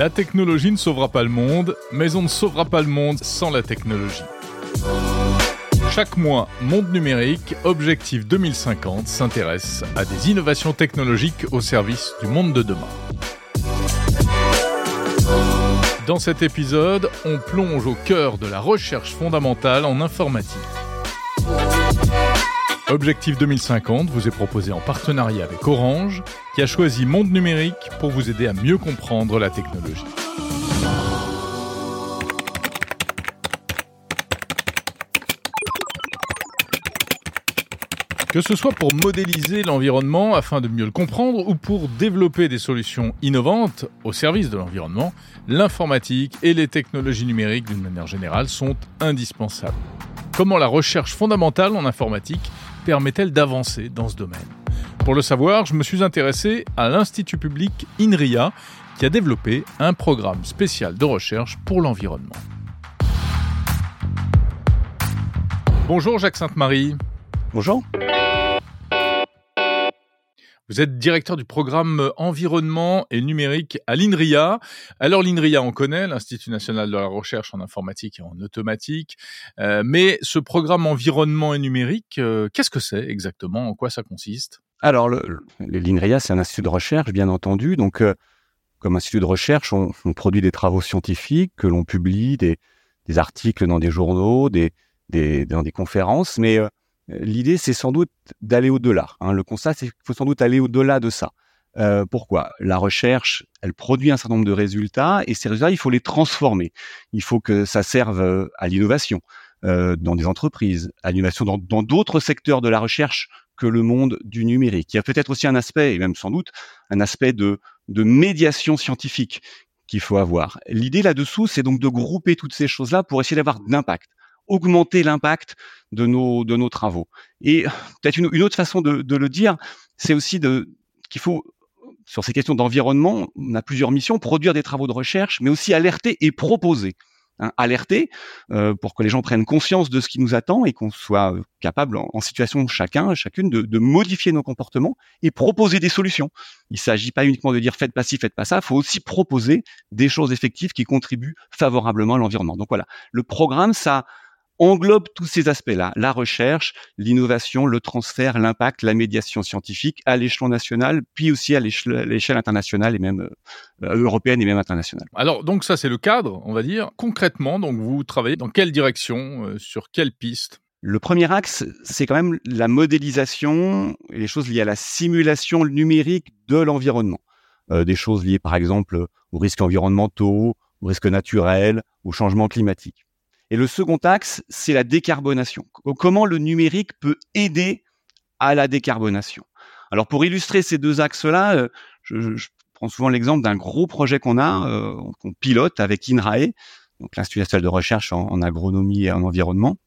La technologie ne sauvera pas le monde, mais on ne sauvera pas le monde sans la technologie. Chaque mois, Monde Numérique, Objectif 2050, s'intéresse à des innovations technologiques au service du monde de demain. Dans cet épisode, on plonge au cœur de la recherche fondamentale en informatique. Objectif 2050 vous est proposé en partenariat avec Orange, qui a choisi Monde Numérique pour vous aider à mieux comprendre la technologie. Que ce soit pour modéliser l'environnement afin de mieux le comprendre ou pour développer des solutions innovantes au service de l'environnement, l'informatique et les technologies numériques d'une manière générale sont indispensables. Comment la recherche fondamentale en informatique permet-elle d'avancer dans ce domaine? Pour le savoir, je me suis intéressé à l'Institut public INRIA qui a développé un programme spécial de recherche pour l'environnement. Bonjour Jacques Sainte-Marie. Bonjour. Vous êtes directeur du programme environnement et numérique à l'INRIA. Alors l'INRIA, on connaît, l'Institut national de la recherche en informatique et en automatique. Euh, mais ce programme environnement et numérique, euh, qu'est-ce que c'est exactement? En quoi ça consiste? Alors l'INRIA, c'est un institut de recherche, bien entendu. Donc euh, comme institut de recherche, on, produit des travaux scientifiques que l'on publie, des, articles dans des journaux, des, dans des conférences. Mais L'idée, c'est sans doute d'aller au-delà. Hein. Le constat, c'est qu'il faut sans doute aller au-delà de ça. Euh, pourquoi? La recherche, elle produit un certain nombre de résultats et ces résultats, il faut les transformer. Il faut que ça serve euh, à l'innovation euh, dans des entreprises, à l'innovation dans d'autres secteurs de la recherche que le monde du numérique. Il y a peut-être aussi un aspect, et même sans doute, un aspect de, médiation scientifique qu'il faut avoir. L'idée là-dessous, c'est donc de grouper toutes ces choses-là pour essayer d'avoir d'impact augmenter l'impact de nos, travaux. Et peut-être une, autre façon de, le dire, c'est aussi qu'il faut sur ces questions d'environnement, on a plusieurs missions produire des travaux de recherche, mais aussi alerter et proposer. Hein, alerter euh, pour que les gens prennent conscience de ce qui nous attend et qu'on soit capable, en, situation chacun, chacune, de, de, modifier nos comportements et proposer des solutions. Il ne s'agit pas uniquement de dire faites pas ci, faites pas ça. Il faut aussi proposer des choses effectives qui contribuent favorablement à l'environnement. Donc voilà, le programme, ça englobe tous ces aspects-là, la recherche, l'innovation, le transfert, l'impact, la médiation scientifique à l'échelon national, puis aussi à l'échelle internationale et même euh, européenne et même internationale. Alors donc ça c'est le cadre, on va dire. Concrètement, donc vous travaillez dans quelle direction, euh, sur quelle piste? Le premier axe, c'est quand même la modélisation et les choses liées à la simulation numérique de l'environnement. Euh, des choses liées par exemple aux risques environnementaux, aux risques naturels, au changement climatique. Et le second axe, c'est la décarbonation. Comment le numérique peut aider à la décarbonation? Alors pour illustrer ces deux axes-là, euh, je, prends souvent l'exemple d'un gros projet qu'on a, euh, qu'on pilote avec INRAE, donc l'Institut national de recherche en, en, agronomie et en environnement.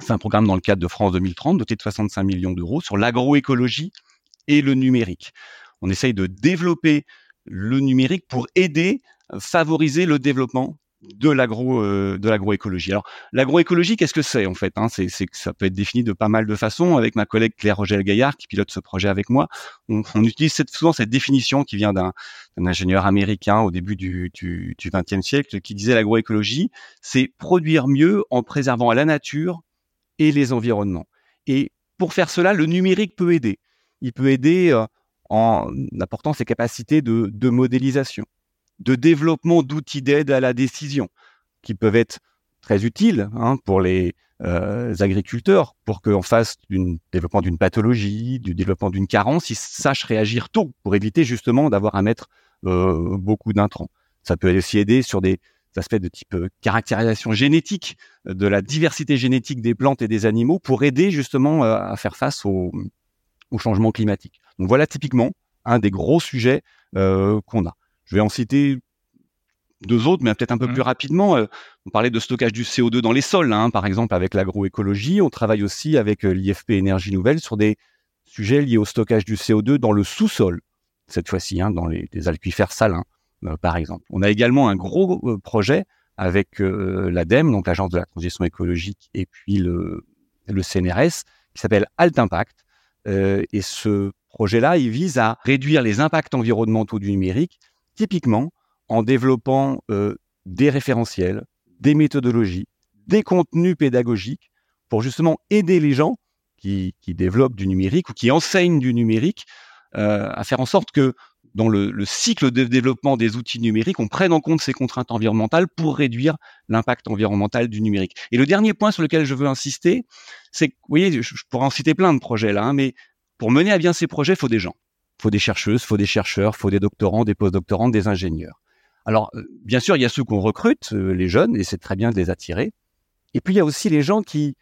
C'est un programme dans le cadre de France 2030, doté de 65 millions d'euros, sur l'agroécologie et le numérique. On essaye de développer le numérique pour aider, favoriser le développement de l'agro euh, de l'agroécologie. Alors l'agroécologie, qu'est-ce que c'est en fait hein? C'est que ça peut être défini de pas mal de façons. Avec ma collègue Claire Rogel Gaillard qui pilote ce projet avec moi, on, utilise souvent cette définition qui vient d'un ingénieur américain au début du du XXe siècle qui disait l'agroécologie, c'est produire mieux en préservant la nature et les environnements. Et pour faire cela, le numérique peut aider. Il peut aider euh, en apportant ses capacités de, de modélisation de développement d'outils d'aide à la décision qui peuvent être très utiles hein, pour les euh, agriculteurs pour qu'en face du développement d'une pathologie, du développement d'une carence, ils sachent réagir tôt pour éviter justement d'avoir à mettre euh, beaucoup d'intrants. Ça peut aussi aider sur des aspects de type euh, caractérisation génétique de la diversité génétique des plantes et des animaux pour aider justement à faire face au, au, changement climatique. Donc voilà typiquement un des gros sujets qu'on a. Je vais en citer deux autres, mais peut-être un peu mmh. plus rapidement. Euh, on parlait de stockage du CO2 dans les sols, hein, par exemple avec l'agroécologie. On travaille aussi avec euh, l'IFP Énergie Nouvelle sur des sujets liés au stockage du CO2 dans le sous-sol, cette fois-ci, hein, dans les, les, aquifères salins, euh, par exemple. On a également un gros euh, projet avec euh, l'ADEME, donc l'Agence de la transition écologique, et puis le, le CNRS, qui s'appelle Alt Impact. et ce projet-là, il vise à réduire les impacts environnementaux du numérique typiquement en développant euh, des référentiels, des méthodologies, des contenus pédagogiques pour justement aider les gens qui, développent du numérique ou qui enseignent du numérique euh, à faire en sorte que dans le, le, cycle de développement des outils numériques, on prenne en compte ces contraintes environnementales pour réduire l'impact environnemental du numérique. Et le dernier point sur lequel je veux insister, c'est que, vous voyez, je, pourrais en citer plein de projets là, hein, mais pour mener à bien ces projets, il faut des gens. Faut des chercheuses, faut des chercheurs, faut des doctorants, des postdoctorants, des ingénieurs. Alors, euh, bien sûr, il y a ceux qu'on recrute, euh, les jeunes, et c'est très bien de les attirer. Et puis, il y a aussi les gens qui,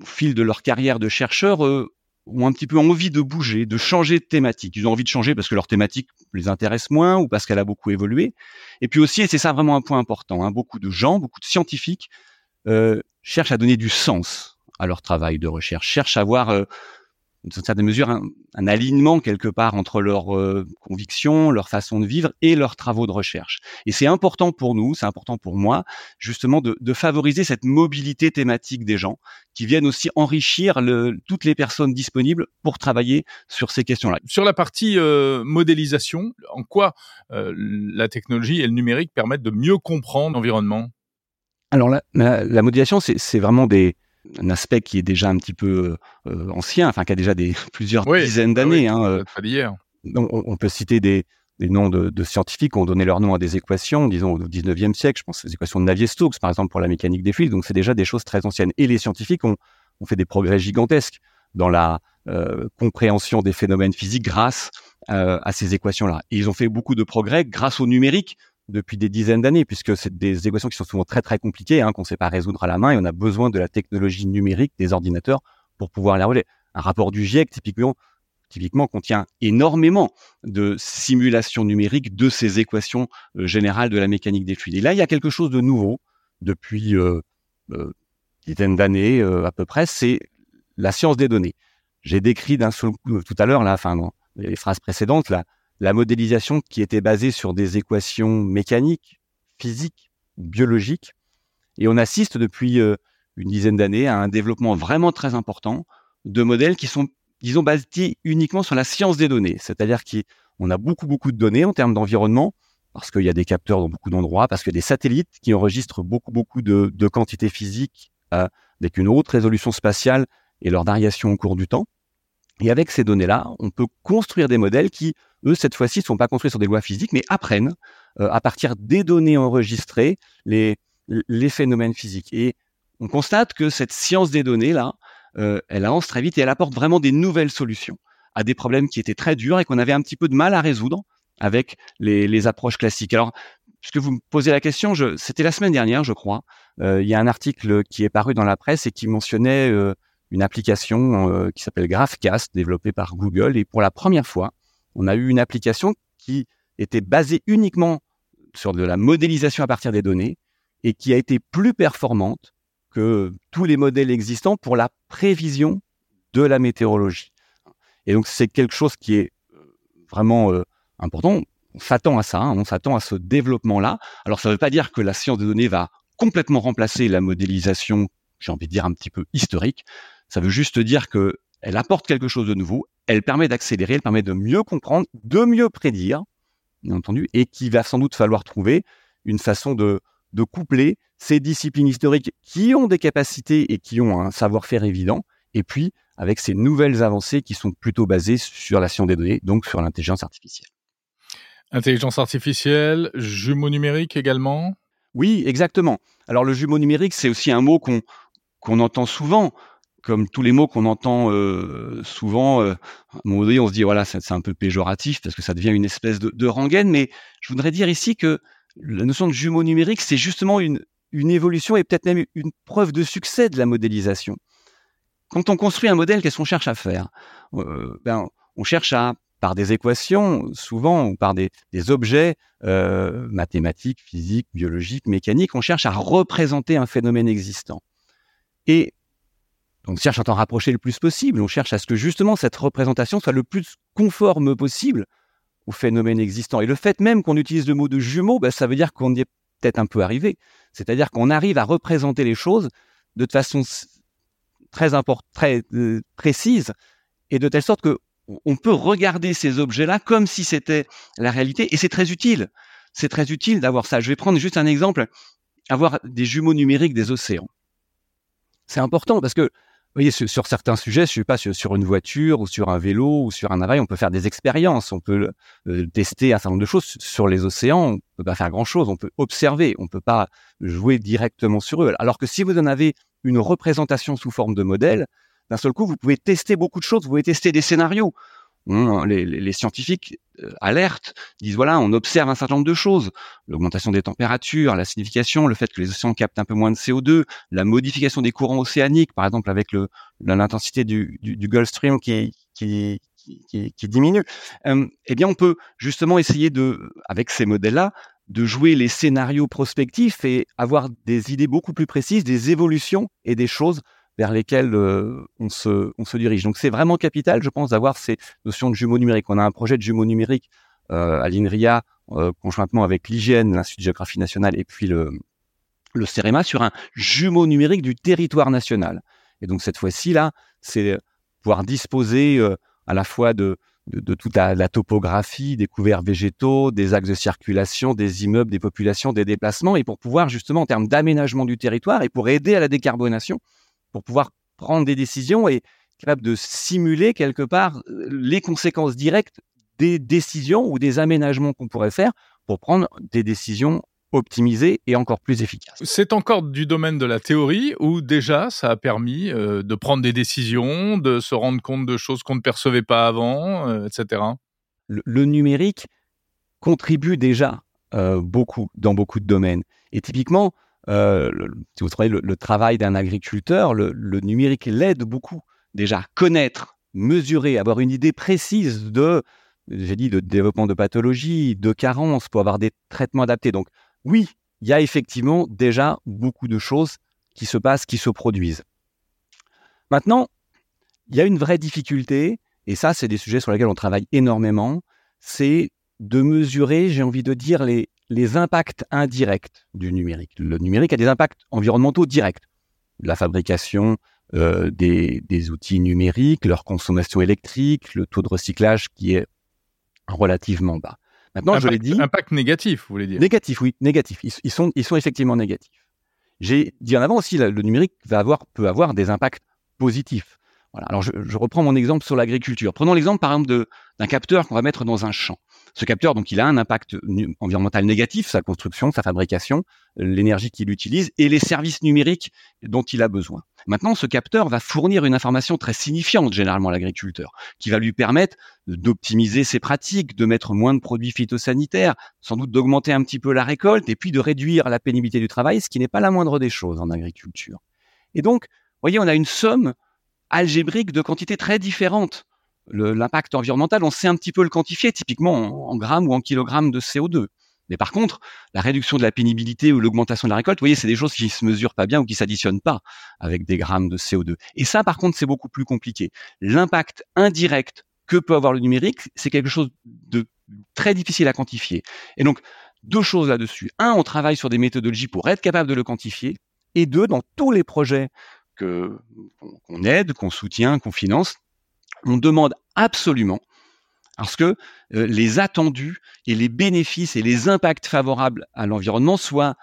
au fil de leur carrière de chercheur, euh, ont un petit peu envie de bouger, de changer de thématique. Ils ont envie de changer parce que leur thématique les intéresse moins ou parce qu'elle a beaucoup évolué. Et puis aussi, et c'est ça vraiment un point important, hein, beaucoup de gens, beaucoup de scientifiques euh, cherchent à donner du sens à leur travail de recherche, cherchent à voir euh, dans certaine mesure, un, un, alignement quelque part entre leurs euh, convictions, leur façon de vivre et leurs travaux de recherche. Et c'est important pour nous, c'est important pour moi, justement, de, de, favoriser cette mobilité thématique des gens qui viennent aussi enrichir le, toutes les personnes disponibles pour travailler sur ces questions-là. Sur la partie euh, modélisation, en quoi euh, la technologie et le numérique permettent de mieux comprendre l'environnement? Alors la, la, la modélisation, c'est vraiment des un aspect qui est déjà un petit peu euh, ancien, enfin qui a déjà des plusieurs dizaines ah d'années. hein, d'hier. On, on, peut citer des, des noms de, de, scientifiques qui ont donné leur nom à des équations, disons au 19e siècle, je pense les équations de Navier-Stokes par exemple pour la mécanique des fluides, donc c'est déjà des choses très anciennes. Et les scientifiques ont, ont fait des progrès gigantesques dans la euh, compréhension des phénomènes physiques grâce euh, à ces équations-là. Et ils ont fait beaucoup de progrès grâce au numérique, depuis des dizaines d'années, puisque c'est des équations qui sont souvent très très compliquées, hein, qu'on ne sait pas résoudre à la main, et on a besoin de la technologie numérique des ordinateurs pour pouvoir les résoudre. Un rapport du GIEC, typiquement, typiquement contient énormément de simulations numériques de ces équations euh, générales de la mécanique des fluides. Et là, il y a quelque chose de nouveau depuis euh, euh, dizaines d'années euh, à peu près, c'est la science des données. J'ai décrit d'un seul coup tout à l'heure, là, enfin dans les phrases précédentes, là, la modélisation qui était basée sur des équations mécaniques, physiques, biologiques. Et on assiste depuis euh, une dizaine d'années à un développement vraiment très important de modèles qui sont, disons, basés uniquement sur la science des données. C'est-à-dire qu'on a beaucoup, beaucoup de données en termes d'environnement, parce qu'il y a des capteurs dans beaucoup d'endroits, parce qu'il y a des satellites qui enregistrent beaucoup, beaucoup de, quantités physiques euh, avec une haute résolution spatiale et leurs variations au cours du temps. Et avec ces données-là, on peut construire des modèles qui eux, cette fois-ci, ne sont pas construits sur des lois physiques, mais apprennent euh, à partir des données enregistrées les, les phénomènes physiques. Et on constate que cette science des données, là, euh, elle avance très vite et elle apporte vraiment des nouvelles solutions à des problèmes qui étaient très durs et qu'on avait un petit peu de mal à résoudre avec les, les approches classiques. Alors, puisque vous me posez la question, c'était la semaine dernière, je crois, euh, il y a un article qui est paru dans la presse et qui mentionnait euh, une application euh, qui s'appelle GraphCast, développée par Google. Et pour la première fois, on a eu une application qui était basée uniquement sur de la modélisation à partir des données et qui a été plus performante que tous les modèles existants pour la prévision de la météorologie. Et donc c'est quelque chose qui est euh, vraiment euh, important. On s'attend à ça, hein, on s'attend à ce développement-là. Alors ça ne veut pas dire que la science des données va complètement remplacer la modélisation, j'ai envie de dire un petit peu historique. Ça veut juste dire que elle apporte quelque chose de nouveau, elle permet d'accélérer, elle permet de mieux comprendre, de mieux prédire, bien entendu, et qu'il va sans doute falloir trouver une façon de, de coupler ces disciplines historiques qui ont des capacités et qui ont un savoir-faire évident, et puis avec ces nouvelles avancées qui sont plutôt basées sur la science des données, donc sur l'intelligence artificielle. Intelligence artificielle, jumeaux numériques également? Oui, exactement. Alors le jumeau numérique, c'est aussi un mot qu'on qu'on entend souvent comme tous les mots qu'on entend euh, souvent, euh, à un moment donné, on se dit voilà, c'est un peu péjoratif parce que ça devient une espèce de, de rengaine. Mais je voudrais dire ici que la notion de jumeau numérique, c'est justement une, évolution et peut-être même une preuve de succès de la modélisation. Quand on construit un modèle, qu'est-ce qu'on cherche à faire? Euh, ben, On cherche à, par des équations, souvent, ou par des, objets mathématiques, physiques, biologiques, mécaniques, on cherche à représenter un phénomène existant. Et on cherche à t'en rapprocher le plus possible. On cherche à ce que justement cette représentation soit le plus conforme possible au phénomène existant. Et le fait même qu'on utilise le mot de jumeau, bah, ça veut dire qu'on y est peut-être un peu arrivé. C'est-à-dire qu'on arrive à représenter les choses de façon très euh, précise, et de telle sorte que on peut regarder ces objets-là comme si c'était la réalité, et c'est très utile. c'est très utile d'avoir ça. Je vais prendre juste un exemple, avoir des jumeaux numériques des océans. C'est important parce que voyez, sur, certains sujets, je sais pas sur, une voiture ou sur un vélo ou sur un appareil, on peut faire des expériences, on peut euh, tester un certain nombre de choses. Sur les océans, on peut pas faire grand chose, on peut observer, on peut pas jouer directement sur eux. Alors que si vous en avez une représentation sous forme de modèle, d'un seul coup, vous pouvez tester beaucoup de choses, vous pouvez tester des scénarios. Hein, les, scientifiques alertent, disent voilà, on observe un certain nombre de choses, l'augmentation des températures, la signification, le fait que les océans captent un peu moins de CO2, la modification des courants océaniques, par exemple avec le l'intensité du, du, Gulf Stream qui, qui, qui, qui diminue. Euh, eh bien, on peut justement essayer de, avec ces modèles-là, de jouer les scénarios prospectifs et avoir des idées beaucoup plus précises des évolutions et des choses vers lesquels euh, on, se, dirige. Donc c'est vraiment capital, je pense, d'avoir ces notions de jumeaux numériques. On a un projet de jumeaux numériques euh, à l'INRIA, euh, conjointement avec l'IGN, l'Institut de géographie nationale, et puis le, CEREMA, sur un jumeau numérique du territoire national. Et donc cette fois-ci, là, c'est pouvoir disposer à la fois de, toute la, topographie, des couverts végétaux, des axes de circulation, des immeubles, des populations, des déplacements, et pour pouvoir justement, en termes d'aménagement du territoire, et pour aider à la décarbonation, pour pouvoir prendre des décisions et capable de simuler quelque part euh, les conséquences directes des décisions ou des aménagements qu'on pourrait faire pour prendre des décisions optimisées et encore plus efficaces. C'est encore du domaine de la théorie ou déjà ça a permis euh, de prendre des décisions, de se rendre compte de choses qu'on ne percevait pas avant, euh, etc. Le, numérique contribue déjà beaucoup dans beaucoup de domaines. Et typiquement, euh, le, si vous travaillez le, travail d'un agriculteur, le, numérique l'aide beaucoup déjà connaître, mesurer, avoir une idée précise de, j'ai dit, de développement de pathologie, de carence pour avoir des traitements adaptés. Donc oui, il y a effectivement déjà beaucoup de choses qui se passent, qui se produisent. Maintenant, il y a une vraie difficulté, et ça, c'est des sujets sur lesquels on travaille énormément, c'est de mesurer, j'ai envie de dire, les, les impacts indirects du numérique. Le numérique a des impacts environnementaux directs. La fabrication euh, des, outils numériques, leur consommation électrique, le taux de recyclage qui est relativement bas. Maintenant, je l'ai dit. Impact négatif, vous voulez dire? Négatif, oui, négatif. Ils, sont, ils sont effectivement négatifs. J'ai dit en avant aussi, le numérique va avoir, peut avoir des impacts positifs. Alors, je, reprends mon exemple sur l'agriculture. Prenons l'exemple, par exemple, d'un capteur qu'on va mettre dans un champ. Ce capteur, donc, il a un impact environnemental négatif, sa construction, sa fabrication, l'énergie qu'il utilise et les services numériques dont il a besoin. Maintenant, ce capteur va fournir une information très signifiante généralement à l'agriculteur, qui va lui permettre d'optimiser ses pratiques, de mettre moins de produits phytosanitaires, sans doute d'augmenter un petit peu la récolte et puis de réduire la pénibilité du travail, ce qui n'est pas la moindre des choses en agriculture. Et donc, voyez, on a une somme algébrique de quantités très différentes l'impact environnemental, on sait un petit peu le quantifier, typiquement en, grammes ou en kilogrammes de CO2. Mais par contre, la réduction de la pénibilité ou l'augmentation de la récolte, vous voyez, c'est des choses qui se mesurent pas bien ou qui s'additionnent pas avec des grammes de CO2. Et ça, par contre, c'est beaucoup plus compliqué. L'impact indirect que peut avoir le numérique, c'est quelque chose de très difficile à quantifier. Et donc, deux choses là-dessus. Un, on travaille sur des méthodologies pour être capable de le quantifier. Et deux, dans tous les projets qu'on aide, qu'on soutient, qu'on finance, on demande absolument parce que euh, les attendus et les bénéfices et les impacts favorables à l'environnement soient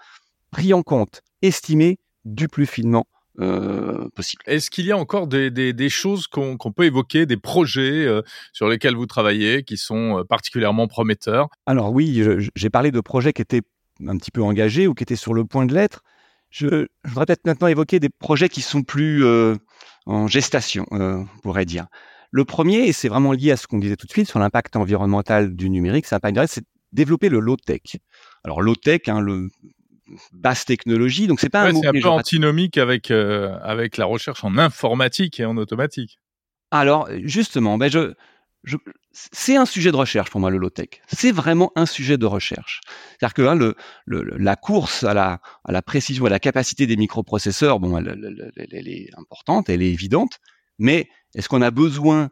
pris en compte, estimés du plus finement euh, possible. Est-ce qu'il y a encore des, choses qu'on peut évoquer, des projets euh, sur lesquels vous travaillez qui sont particulièrement prometteurs? Alors oui, j'ai parlé de projets qui étaient un petit peu engagés ou qui étaient sur le point de l'être. Je, je, voudrais peut-être maintenant évoquer des projets qui sont plus en gestation, on pourrait dire. Le premier, et c'est vraiment lié à ce qu'on disait tout de suite sur l'impact environnemental du numérique, c'est c'est développer le low-tech. Alors low-tech, hein, le basse technologie, donc c'est pas un mot. C'est un peu antinomique avec euh, avec la recherche en informatique et en automatique. Alors justement, ben je, je c'est un sujet de recherche pour moi le low-tech. C'est vraiment un sujet de recherche. C'est-à-dire que hein, la course à la, précision, à la capacité des microprocesseurs, bon, elle, elle est importante, elle est évidente, mais est-ce qu'on a besoin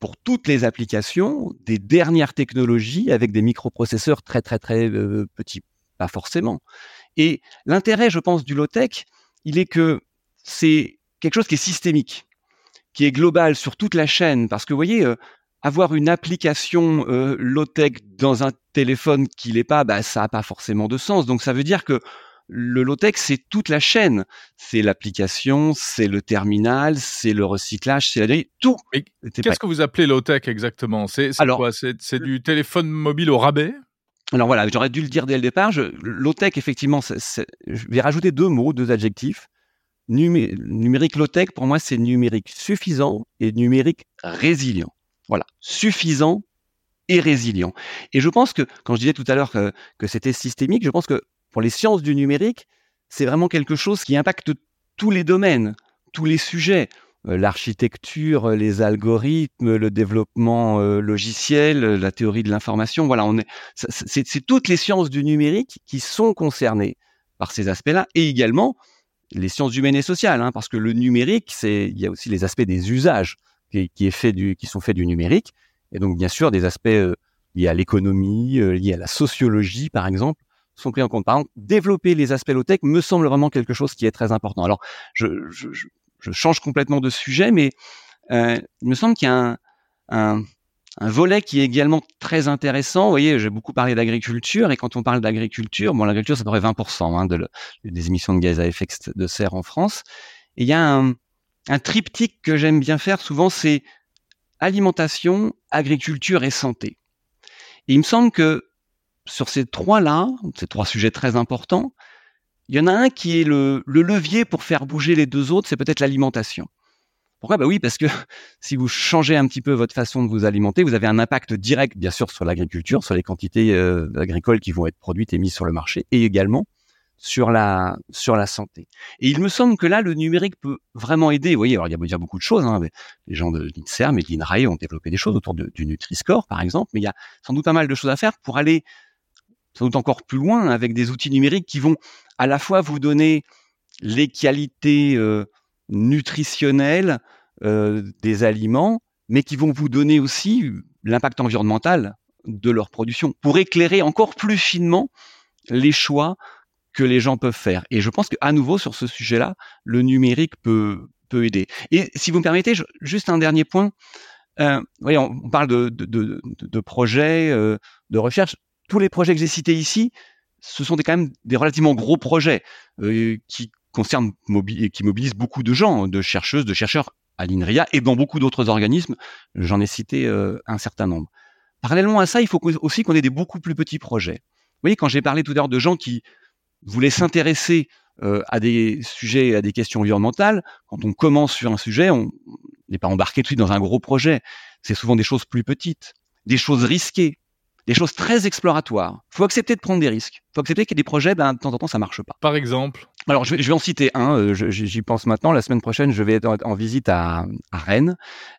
pour toutes les applications des dernières technologies avec des microprocesseurs très très très euh, petits? Pas forcément. Et l'intérêt, je pense, du low-tech, il est que c'est quelque chose qui est systémique, qui est global sur toute la chaîne. Parce que vous voyez, euh, avoir une application euh, low-tech dans un téléphone qui l'est pas, bah, ça n'a pas forcément de sens. Donc ça veut dire que le low-tech, c'est toute la chaîne. C'est l'application, c'est le terminal, c'est le recyclage, c'est la tout. Qu'est-ce que vous appelez low-tech exactement? C'est quoi? C'est du téléphone mobile au rabais? Alors voilà, j'aurais dû le dire dès le départ. Low-tech, effectivement, je vais rajouter deux mots, deux adjectifs. numérique low-tech, pour moi, c'est numérique suffisant et numérique résilient. Voilà, suffisant et résilient. Et je pense que, quand je disais tout à l'heure que, c'était systémique, je pense que pour les sciences du numérique, c'est vraiment quelque chose qui impacte tous les domaines, tous les sujets. Euh, l'architecture, les algorithmes, le développement euh, logiciel, la théorie de l'information. Voilà, c'est toutes les sciences du numérique qui sont concernées par ces aspects-là, et également les sciences humaines et sociales, hein, parce que le numérique, c'est, il y a aussi les aspects des usages qui, sont faits du numérique. Et donc, bien sûr, des aspects euh, liés à l'économie, euh, liés à la sociologie, par exemple, sont pris en compte. Par exemple, développer les aspects low-tech me semble vraiment quelque chose qui est très important. Alors, je, change complètement de sujet, mais euh, il me semble qu'il y a un, volet qui est également très intéressant. Vous voyez, j'ai beaucoup parlé d'agriculture, et quand on parle d'agriculture, bon, l'agriculture, ça devrait 20% hein, de des émissions de gaz à effet de serre en France. Et il y a un, un triptyque que j'aime bien faire souvent, c'est alimentation, agriculture et santé. Et il me semble que sur ces trois-là, ces trois sujets très importants, il y en a un qui est le, levier pour faire bouger les deux autres, c'est peut-être l'alimentation. Pourquoi? Bah oui, parce que si vous changez un petit peu votre façon de vous alimenter, vous avez un impact direct, bien sûr, sur l'agriculture, sur les quantités euh, agricoles qui vont être produites et mises sur le marché, et également sur la sur la santé. Et il me semble que là, le numérique peut vraiment aider. Vous voyez, alors il y a, a beaucoup de choses. Hein, les gens de l'INSERM et de l'INRAE ont développé des choses autour du Nutri-Score, par exemple, mais il y a sans doute pas mal de choses à faire pour aller sans doute encore plus loin avec des outils numériques qui vont à la fois vous donner les qualités euh, nutritionnelles euh, des aliments, mais qui vont vous donner aussi l'impact environnemental de leur production pour éclairer encore plus finement les choix que les gens peuvent faire. Et je pense qu'à nouveau, sur ce sujet-là, le numérique peut, peut aider. Et si vous me permettez, juste un dernier point. Euh, voyez, on, parle de, de, de, projets, euh, de recherche. Tous les projets que j'ai cités ici, ce sont des, quand même des relativement gros projets euh, qui concernent et qui mobilisent beaucoup de gens, de chercheuses, de chercheurs à l'INRIA et dans beaucoup d'autres organismes. J'en ai cité un certain nombre. Parallèlement à ça, il faut aussi qu'on ait des beaucoup plus petits projets. Vous voyez, quand j'ai parlé tout à l'heure de gens qui voulez s'intéresser euh, à des sujets, à des questions environnementales, quand on commence sur un sujet, on n'est pas embarqué tout de suite dans un gros projet. C'est souvent des choses plus petites, des choses risquées, des choses très exploratoires. Il faut accepter de prendre des risques. Il faut accepter qu'il y a des projets, ben, de temps en temps, ça marche pas. Par exemple? Alors, je vais, je vais en citer un. Euh, j'y pense maintenant. La semaine prochaine, je vais être en, visite à, à Rennes.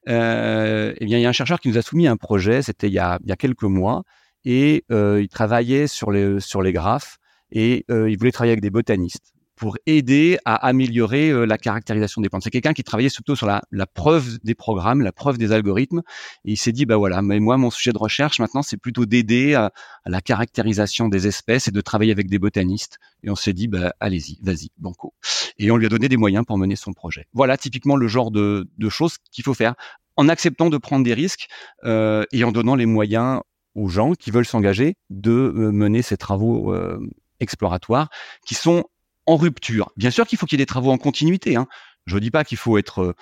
Euh, eh bien, il y a un chercheur qui nous a soumis un projet. C'était il, y a, il y a quelques mois. Et euh, il travaillait sur les, sur les graphes et euh, il voulait travailler avec des botanistes pour aider à améliorer euh, la caractérisation des plantes. C'est quelqu'un qui travaillait surtout sur la, la, preuve des programmes, la preuve des algorithmes. Et il s'est dit, bah voilà, mais moi, mon sujet de recherche maintenant, c'est plutôt d'aider à, la caractérisation des espèces et de travailler avec des botanistes. Et on s'est dit, bah allez-y, vas-y, banco. Et on lui a donné des moyens pour mener son projet. Voilà typiquement le genre de, de choses qu'il faut faire en acceptant de prendre des risques euh, et en donnant les moyens aux gens qui veulent s'engager de euh, mener ces travaux euh, exploratoires qui sont en rupture. Bien sûr qu'il faut qu'il y ait des travaux en continuité. Hein. Je ne dis pas qu'il faut être euh,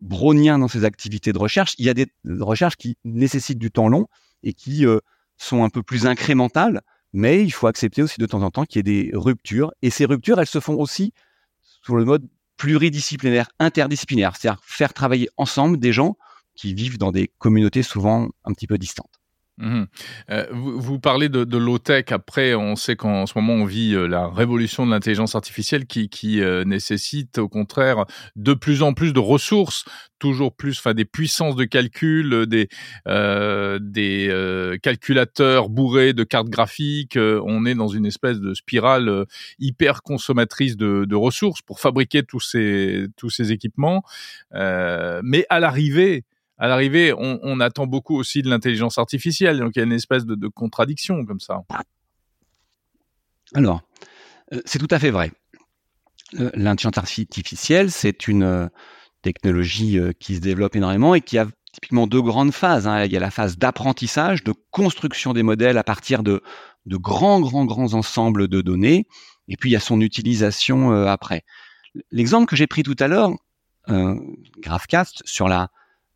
brownien dans ces activités de recherche. Il y a des recherches qui nécessitent du temps long et qui euh, sont un peu plus incrémentales, mais il faut accepter aussi de temps en temps qu'il y ait des ruptures. Et ces ruptures, elles se font aussi sur le mode pluridisciplinaire, interdisciplinaire, c'est-à-dire faire travailler ensemble des gens qui vivent dans des communautés souvent un petit peu distantes. Mmh. Euh, vous, vous, parlez de, de low-tech. Après, on sait qu'en ce moment, on vit euh, la révolution de l'intelligence artificielle qui, qui euh, nécessite, au contraire, de plus en plus de ressources, toujours plus, enfin, des puissances de calcul, des, euh, des euh, calculateurs bourrés de cartes graphiques. on est dans une espèce de spirale hyper consommatrice de, de ressources pour fabriquer tous ces, tous ces équipements. mais à l'arrivée, à l'arrivée, on, attend beaucoup aussi de l'intelligence artificielle. Donc il y a une espèce de, contradiction comme ça. Alors, euh, c'est tout à fait vrai. L'intelligence artificielle, c'est une euh, technologie euh, qui se développe énormément et qui a typiquement deux grandes phases. Hein. Il y a la phase d'apprentissage, de construction des modèles à partir de, de grands, grands, grands ensembles de données, et puis il y a son utilisation après. L'exemple que j'ai pris tout à l'heure, euh, GraphCast, sur la,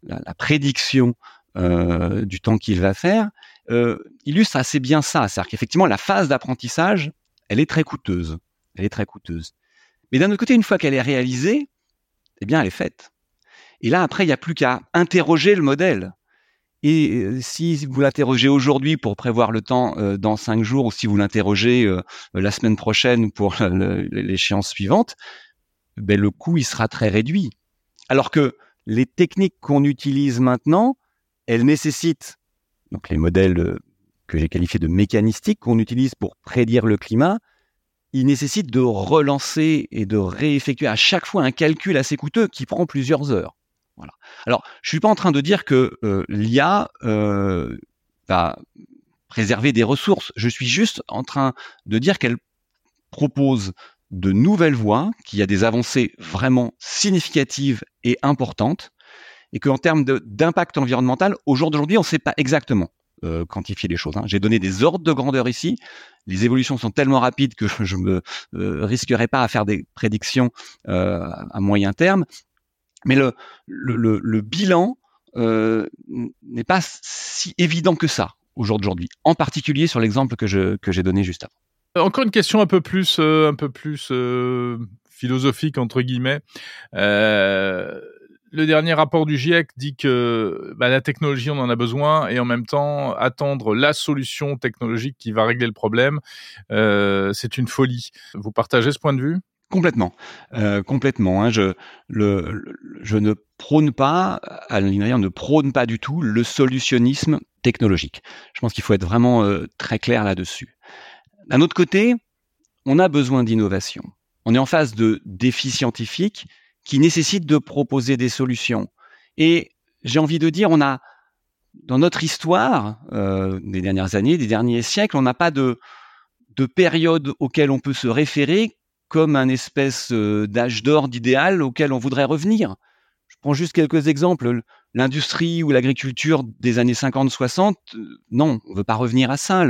la, prédiction euh, du temps qu'il va faire, euh, illustre assez bien ça. C'est-à-dire qu'effectivement, la phase d'apprentissage, elle est très coûteuse. Elle est très coûteuse. Mais d'un autre côté, une fois qu'elle est réalisée, eh bien, elle est faite. Et là, après, il n'y a plus qu'à interroger le modèle. Et euh, si vous l'interrogez aujourd'hui pour prévoir le temps dans cinq jours, ou si vous l'interrogez la semaine prochaine pour l'échéance suivante, ben le coût il sera très réduit. Alors que les techniques qu'on utilise maintenant, elles nécessitent donc les modèles que j'ai qualifiés de mécanistiques qu'on utilise pour prédire le climat, ils nécessitent de relancer et de réeffectuer à chaque fois un calcul assez coûteux qui prend plusieurs heures. Alors, je suis pas en train de dire que euh, l'IA euh, va préserver des ressources. Je suis juste en train de dire qu'elle propose de nouvelles voies, qu'il y a des avancées vraiment significatives et importantes, et qu'en termes d'impact environnemental, au jour d'aujourd'hui, on ne sait pas exactement euh, quantifier les choses. Hein. J'ai donné des ordres de grandeur ici. Les évolutions sont tellement rapides que je me euh, risquerai pas à faire des prédictions euh, à moyen terme. Mais le, bilan n'est pas si évident que ça au jour d'aujourd'hui, en particulier sur l'exemple que j'ai donné juste avant. Encore une question un peu plus euh, un peu plus euh, philosophique entre guillemets. Euh, le dernier rapport du GIEC dit que bah, la technologie, on en a besoin, et en même temps, attendre la solution technologique qui va régler le problème, euh, c'est une folie. Vous partagez ce point de vue? Complètement, euh, complètement. Hein. Je, le, je ne prône pas, à on ne prône pas du tout le solutionnisme technologique. Je pense qu'il faut être vraiment euh, très clair là-dessus. D'un autre côté, on a besoin d'innovation. On est en phase de défis scientifiques qui nécessitent de proposer des solutions. Et j'ai envie de dire, on a dans notre histoire euh, des dernières années, des derniers siècles, on n'a pas de de période auquel on peut se référer comme un espèce euh, d'âge d'or d'idéal auquel on voudrait revenir. Je prends juste quelques exemples. L'industrie ou l'agriculture des années 50-60, euh, non, on ne veut pas revenir à ça.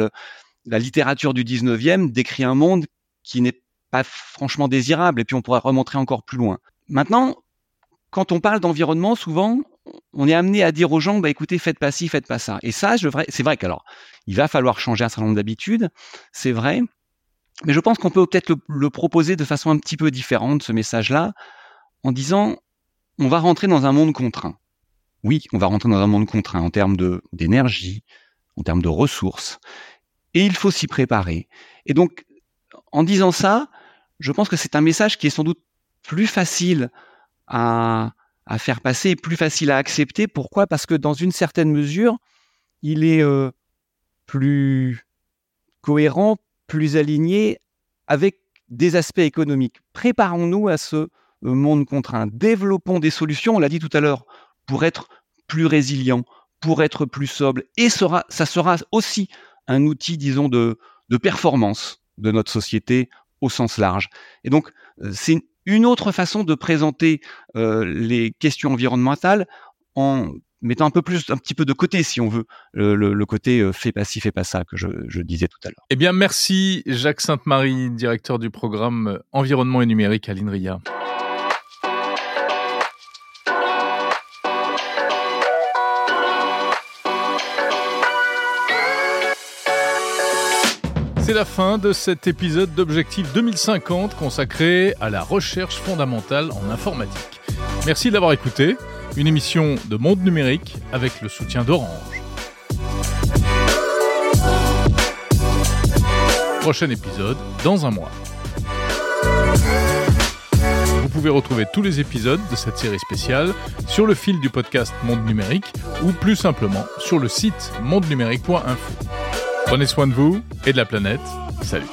La littérature du 19e décrit un monde qui n'est pas franchement désirable, et puis on pourrait remontrer encore plus loin. Maintenant, quand on parle d'environnement, souvent, on est amené à dire aux gens, bah écoutez, faites pas ci, faites pas ça. Et ça, c'est vrai qu'alors, il va falloir changer un certain nombre d'habitudes, c'est vrai, mais je pense qu'on peut peut-être le, proposer de façon un petit peu différente, ce message-là, en disant, on va rentrer dans un monde contraint. Oui, on va rentrer dans un monde contraint en termes d'énergie, en termes de ressources, et il faut s'y préparer. Et donc, en disant ça, je pense que c'est un message qui est sans doute plus facile à, faire passer plus facile à accepter. Pourquoi? Parce que dans une certaine mesure, il est euh, plus cohérent, plus aligné avec des aspects économiques. Préparons-nous à ce euh, monde contraint. Développons des solutions, on l'a dit tout à l'heure, pour être plus résilient, pour être plus sobre. Et ça sera aussi un outil, disons, de, de performance de notre société au sens large. Et donc, euh, c'est une autre façon de présenter euh, les questions environnementales en mettant un peu plus, un petit peu de côté, si on veut, le, côté euh, fait pas ci, fait pas ça que je, je disais tout à l'heure. Eh bien, merci Jacques Sainte-Marie, directeur du programme Environnement et numérique à l'INRIA. C'est la fin de cet épisode d'Objectif 2050 consacré à la recherche fondamentale en informatique. Merci d'avoir écouté une émission de Monde Numérique avec le soutien d'Orange. Prochain épisode dans un mois. Vous pouvez retrouver tous les épisodes de cette série spéciale sur le fil du podcast Monde Numérique ou plus simplement sur le site mondenumérique.info. Prenez soin de vous et de la planète. Salut